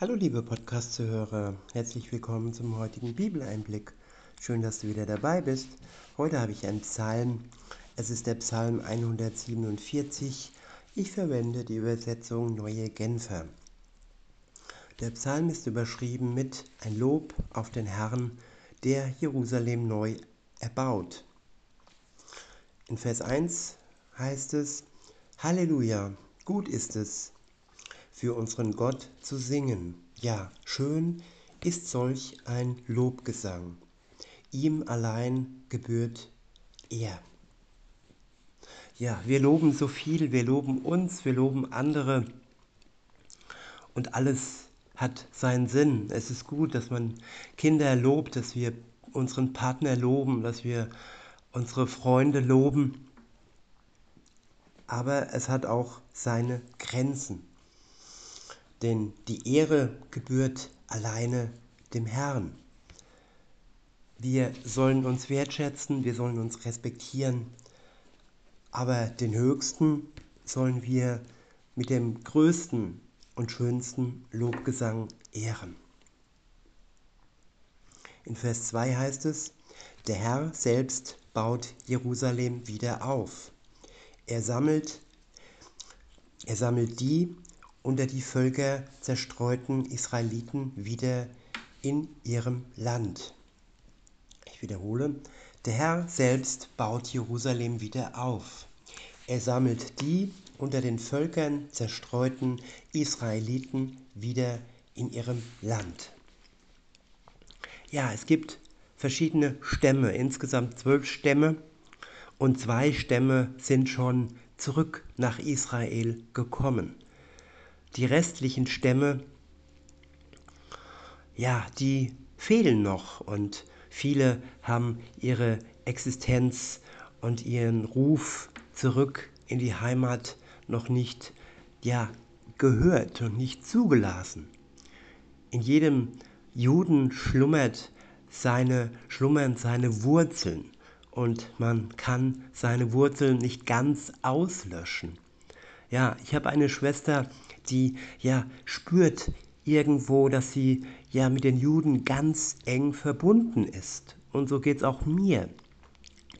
Hallo liebe Podcast-Zuhörer, herzlich willkommen zum heutigen Bibeleinblick. Schön, dass du wieder dabei bist. Heute habe ich einen Psalm. Es ist der Psalm 147. Ich verwende die Übersetzung Neue Genfer. Der Psalm ist überschrieben mit Ein Lob auf den Herrn, der Jerusalem neu erbaut. In Vers 1 heißt es, Halleluja, gut ist es, für unseren Gott zu singen. Ja, schön ist solch ein Lobgesang. Ihm allein gebührt er. Ja, wir loben so viel, wir loben uns, wir loben andere und alles hat seinen Sinn. Es ist gut, dass man Kinder lobt, dass wir unseren Partner loben, dass wir unsere Freunde loben. Aber es hat auch seine Grenzen denn die Ehre gebührt alleine dem Herrn. Wir sollen uns wertschätzen, wir sollen uns respektieren, aber den Höchsten sollen wir mit dem größten und schönsten Lobgesang ehren. In Vers 2 heißt es, der Herr selbst baut Jerusalem wieder auf. Er sammelt, er sammelt die, unter die Völker zerstreuten Israeliten wieder in ihrem Land. Ich wiederhole, der Herr selbst baut Jerusalem wieder auf. Er sammelt die unter den Völkern zerstreuten Israeliten wieder in ihrem Land. Ja, es gibt verschiedene Stämme, insgesamt zwölf Stämme, und zwei Stämme sind schon zurück nach Israel gekommen die restlichen Stämme, ja, die fehlen noch und viele haben ihre Existenz und ihren Ruf zurück in die Heimat noch nicht ja, gehört und nicht zugelassen. In jedem Juden schlummert seine, schlummern seine Wurzeln und man kann seine Wurzeln nicht ganz auslöschen. Ja, ich habe eine Schwester, die ja spürt irgendwo, dass sie ja mit den Juden ganz eng verbunden ist. Und so geht es auch mir.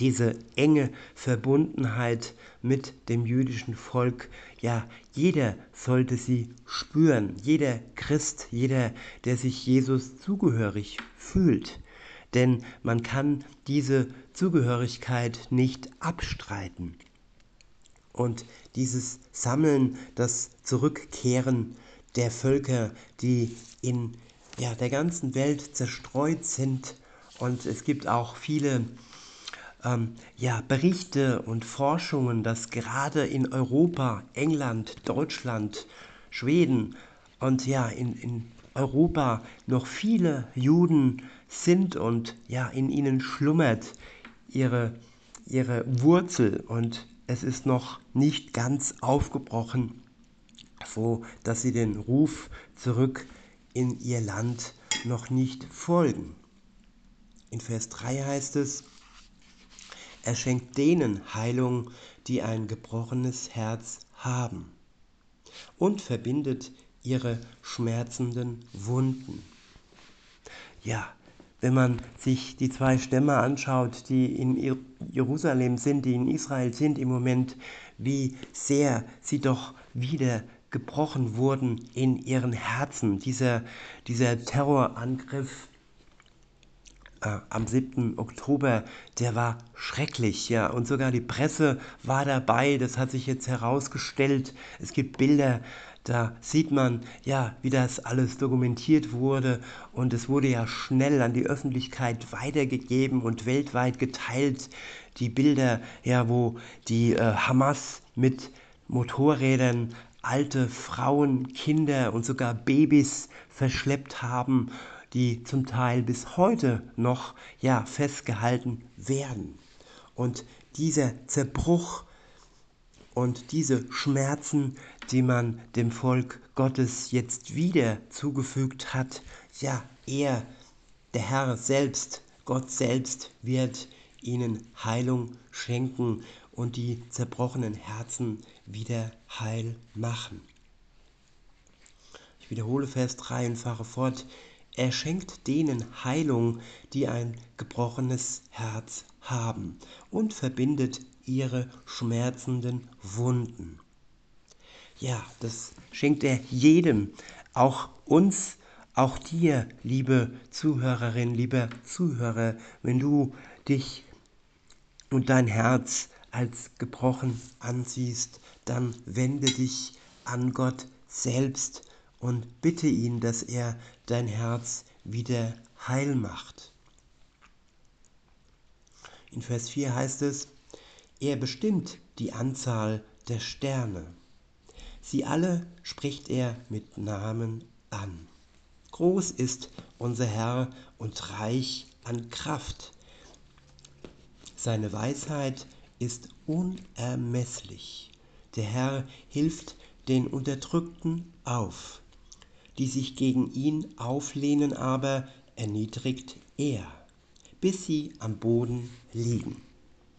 Diese enge Verbundenheit mit dem jüdischen Volk, ja, jeder sollte sie spüren, jeder Christ, jeder, der sich Jesus zugehörig fühlt. Denn man kann diese Zugehörigkeit nicht abstreiten. Und dieses Sammeln, das Zurückkehren der Völker, die in ja, der ganzen Welt zerstreut sind. Und es gibt auch viele ähm, ja, Berichte und Forschungen, dass gerade in Europa, England, Deutschland, Schweden und ja, in, in Europa noch viele Juden sind und ja, in ihnen schlummert ihre, ihre Wurzel und es ist noch nicht ganz aufgebrochen, so dass sie den Ruf zurück in ihr Land noch nicht folgen. In Vers 3 heißt es, er schenkt denen Heilung, die ein gebrochenes Herz haben und verbindet ihre schmerzenden Wunden. Ja, wenn man sich die zwei Stämme anschaut, die in Jerusalem sind, die in Israel sind im Moment, wie sehr sie doch wieder gebrochen wurden in ihren Herzen. Dieser, dieser Terrorangriff äh, am 7. Oktober, der war schrecklich, ja. Und sogar die Presse war dabei, das hat sich jetzt herausgestellt. Es gibt Bilder da sieht man ja, wie das alles dokumentiert wurde und es wurde ja schnell an die Öffentlichkeit weitergegeben und weltweit geteilt. Die Bilder, ja, wo die äh, Hamas mit Motorrädern alte Frauen, Kinder und sogar Babys verschleppt haben, die zum Teil bis heute noch ja festgehalten werden. Und dieser Zerbruch und diese Schmerzen, die man dem Volk Gottes jetzt wieder zugefügt hat, ja, er, der Herr selbst, Gott selbst wird ihnen Heilung schenken und die zerbrochenen Herzen wieder heil machen. Ich wiederhole Vers 3 und fahre fort. Er schenkt denen Heilung, die ein gebrochenes Herz haben und verbindet ihre schmerzenden Wunden. Ja, das schenkt er jedem, auch uns, auch dir, liebe Zuhörerin, lieber Zuhörer, wenn du dich und dein Herz als gebrochen ansiehst, dann wende dich an Gott selbst und bitte ihn, dass er dein Herz wieder heil macht. In Vers 4 heißt es, er bestimmt die Anzahl der Sterne. Sie alle spricht er mit Namen an. Groß ist unser Herr und reich an Kraft. Seine Weisheit ist unermesslich. Der Herr hilft den Unterdrückten auf. Die sich gegen ihn auflehnen aber, erniedrigt er, bis sie am Boden liegen.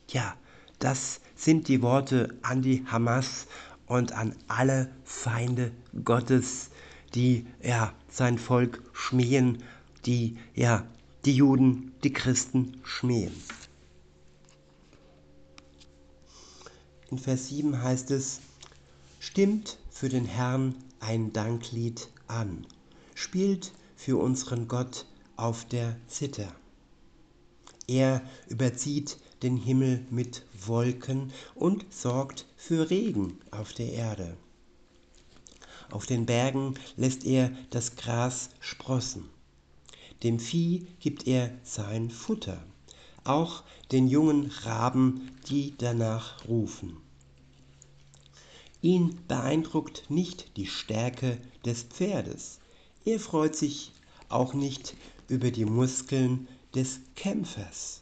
Ja, das sind die Worte an die Hamas und an alle Feinde Gottes, die ja sein Volk schmähen, die ja die Juden, die Christen schmähen. In Vers 7 heißt es, stimmt für den Herrn ein Danklied an, spielt für unseren Gott auf der Zither. Er überzieht den Himmel mit Wolken und sorgt für Regen auf der Erde. Auf den Bergen lässt er das Gras sprossen. Dem Vieh gibt er sein Futter, auch den jungen Raben, die danach rufen. Ihn beeindruckt nicht die Stärke des Pferdes. Er freut sich auch nicht über die Muskeln des Kämpfers.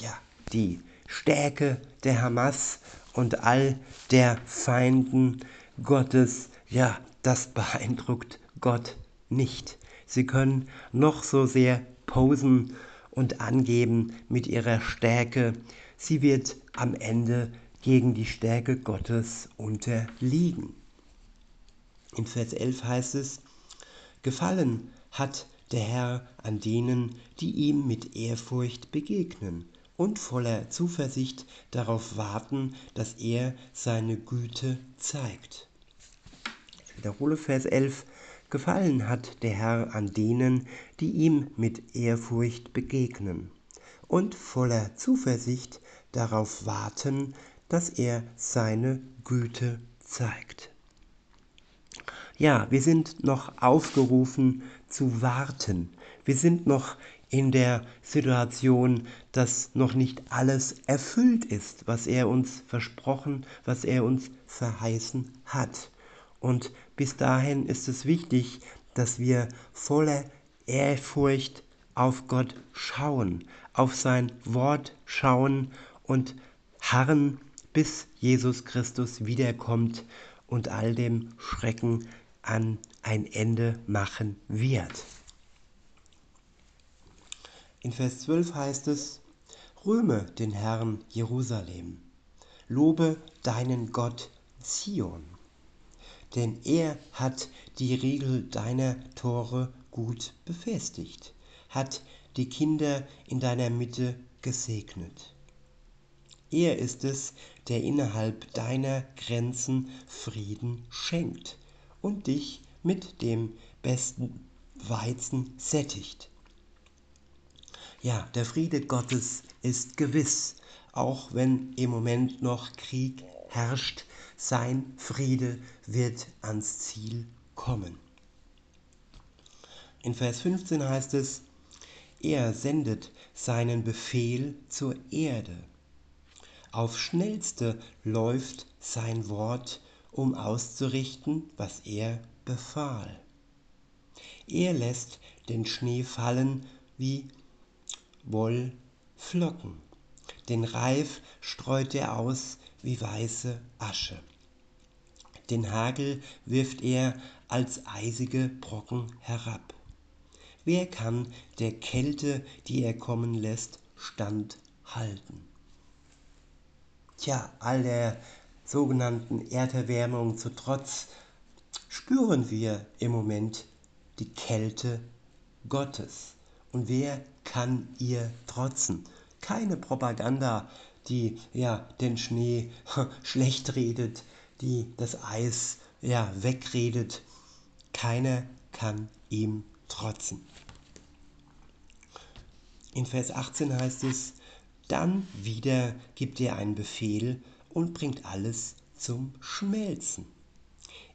Ja, die Stärke der Hamas und all der Feinden Gottes, ja, das beeindruckt Gott nicht. Sie können noch so sehr posen und angeben mit ihrer Stärke. Sie wird am Ende gegen die Stärke Gottes unterliegen. In Vers 11 heißt es, Gefallen hat der Herr an denen, die ihm mit Ehrfurcht begegnen und voller Zuversicht darauf warten, dass er seine Güte zeigt. Ich wiederhole Vers 11. Gefallen hat der Herr an denen, die ihm mit Ehrfurcht begegnen und voller Zuversicht darauf warten, dass er seine Güte zeigt. Ja, wir sind noch aufgerufen zu warten. Wir sind noch in der Situation, dass noch nicht alles erfüllt ist, was er uns versprochen, was er uns verheißen hat. Und bis dahin ist es wichtig, dass wir voller Ehrfurcht auf Gott schauen, auf sein Wort schauen und harren bis Jesus Christus wiederkommt und all dem Schrecken an ein Ende machen wird. In Vers 12 heißt es, Rühme den Herrn Jerusalem, lobe deinen Gott Zion, denn er hat die Riegel deiner Tore gut befestigt, hat die Kinder in deiner Mitte gesegnet. Er ist es, der innerhalb deiner Grenzen Frieden schenkt und dich mit dem besten Weizen sättigt. Ja, der Friede Gottes ist gewiss, auch wenn im Moment noch Krieg herrscht, sein Friede wird ans Ziel kommen. In Vers 15 heißt es, er sendet seinen Befehl zur Erde auf schnellste läuft sein Wort, um auszurichten, was er befahl. Er lässt den Schnee fallen wie Wollflocken. Den Reif streut er aus wie weiße Asche. Den Hagel wirft er als eisige Brocken herab. Wer kann der Kälte, die er kommen lässt, standhalten? Tja, all der sogenannten Erderwärmung zu Trotz spüren wir im Moment die Kälte Gottes. Und wer kann ihr trotzen? Keine Propaganda, die ja den Schnee schlecht redet, die das Eis ja wegredet. Keiner kann ihm trotzen. In Vers 18 heißt es, dann wieder gibt er einen Befehl und bringt alles zum Schmelzen.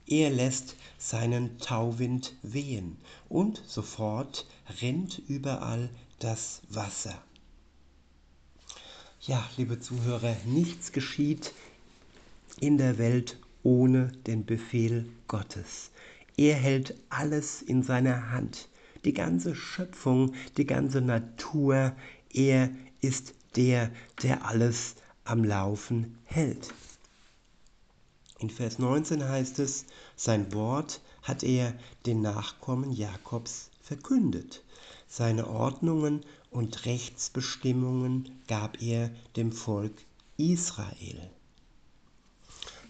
Er lässt seinen Tauwind wehen und sofort rennt überall das Wasser. Ja, liebe Zuhörer, nichts geschieht in der Welt ohne den Befehl Gottes. Er hält alles in seiner Hand. Die ganze Schöpfung, die ganze Natur. Er ist der, der alles am Laufen hält. In Vers 19 heißt es, sein Wort hat er den Nachkommen Jakobs verkündet. Seine Ordnungen und Rechtsbestimmungen gab er dem Volk Israel.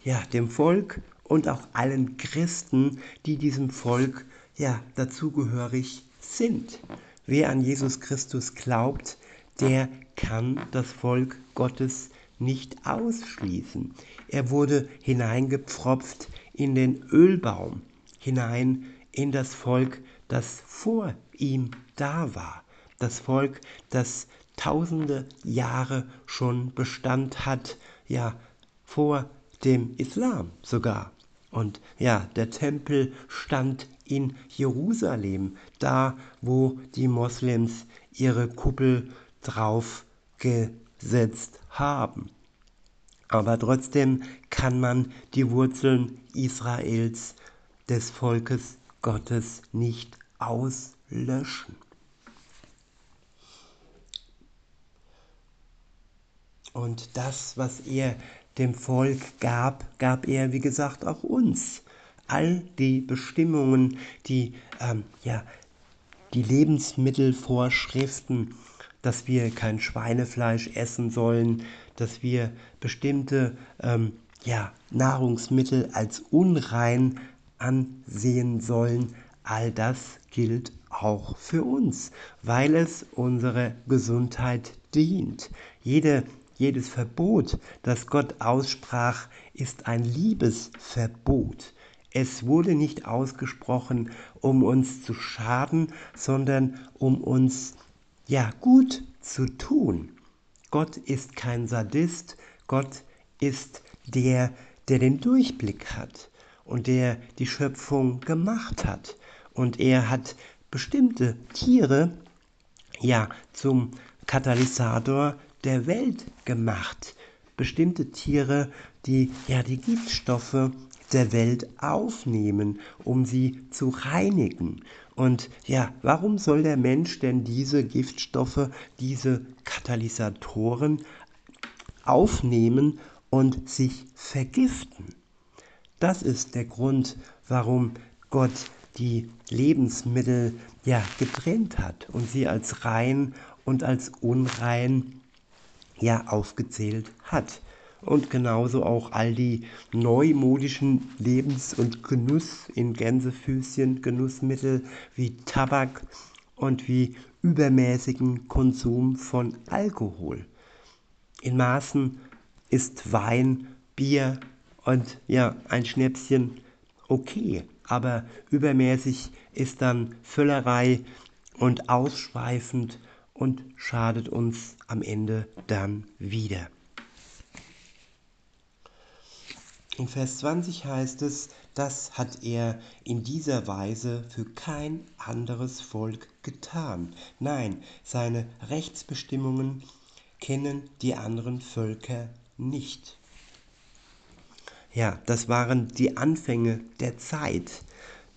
Ja, dem Volk und auch allen Christen, die diesem Volk ja dazugehörig sind. Wer an Jesus Christus glaubt, der kann das Volk Gottes nicht ausschließen. Er wurde hineingepfropft in den Ölbaum, hinein in das Volk, das vor ihm da war. Das Volk, das tausende Jahre schon Bestand hat, ja, vor dem Islam sogar. Und ja, der Tempel stand in Jerusalem, da wo die Moslems ihre Kuppel drauf gesetzt haben. Aber trotzdem kann man die Wurzeln Israels, des Volkes Gottes, nicht auslöschen. Und das, was er dem Volk gab, gab er, wie gesagt, auch uns. All die Bestimmungen, die, ähm, ja, die Lebensmittelvorschriften, dass wir kein Schweinefleisch essen sollen, dass wir bestimmte ähm, ja, Nahrungsmittel als unrein ansehen sollen, all das gilt auch für uns, weil es unserer Gesundheit dient. Jede, jedes Verbot, das Gott aussprach, ist ein Liebesverbot. Es wurde nicht ausgesprochen, um uns zu schaden, sondern um uns ja gut zu tun. Gott ist kein Sadist, Gott ist der, der den Durchblick hat und der die Schöpfung gemacht hat. Und er hat bestimmte Tiere ja zum Katalysator der Welt gemacht. Bestimmte Tiere, die ja die Giftstoffe der Welt aufnehmen, um sie zu reinigen. Und ja, warum soll der Mensch denn diese Giftstoffe, diese Katalysatoren aufnehmen und sich vergiften? Das ist der Grund, warum Gott die Lebensmittel ja getrennt hat und sie als rein und als unrein ja aufgezählt hat und genauso auch all die neumodischen Lebens- und Genuss in Gänsefüßchen Genussmittel wie Tabak und wie übermäßigen Konsum von Alkohol. In Maßen ist Wein, Bier und ja, ein Schnäpschen okay, aber übermäßig ist dann Völlerei und ausschweifend und schadet uns am Ende dann wieder. In Vers 20 heißt es, das hat er in dieser Weise für kein anderes Volk getan. Nein, seine Rechtsbestimmungen kennen die anderen Völker nicht. Ja, das waren die Anfänge der Zeit.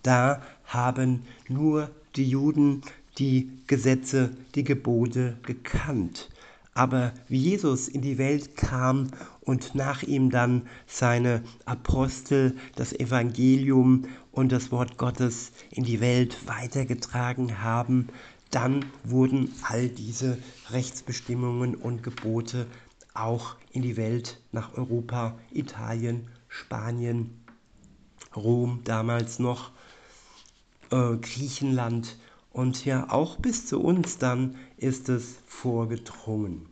Da haben nur die Juden die Gesetze, die Gebote gekannt. Aber wie Jesus in die Welt kam und nach ihm dann seine Apostel das Evangelium und das Wort Gottes in die Welt weitergetragen haben, dann wurden all diese Rechtsbestimmungen und Gebote auch in die Welt nach Europa, Italien, Spanien Rom damals noch, äh, Griechenland und ja, auch bis zu uns dann ist es vorgedrungen.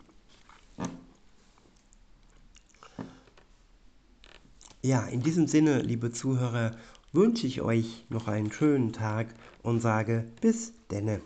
Ja, in diesem Sinne, liebe Zuhörer, wünsche ich euch noch einen schönen Tag und sage bis denne.